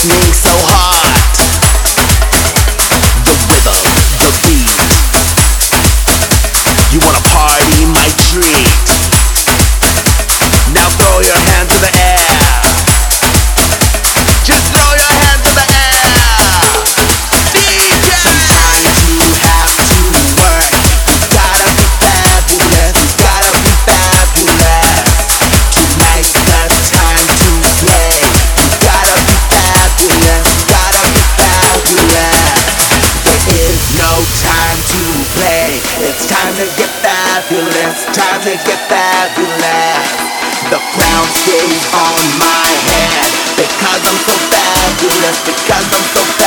listening so. The rhythm, the beat. You wanna party, my treat. Time to get fabulous. The crown stays on my head because I'm so fabulous, because I'm so.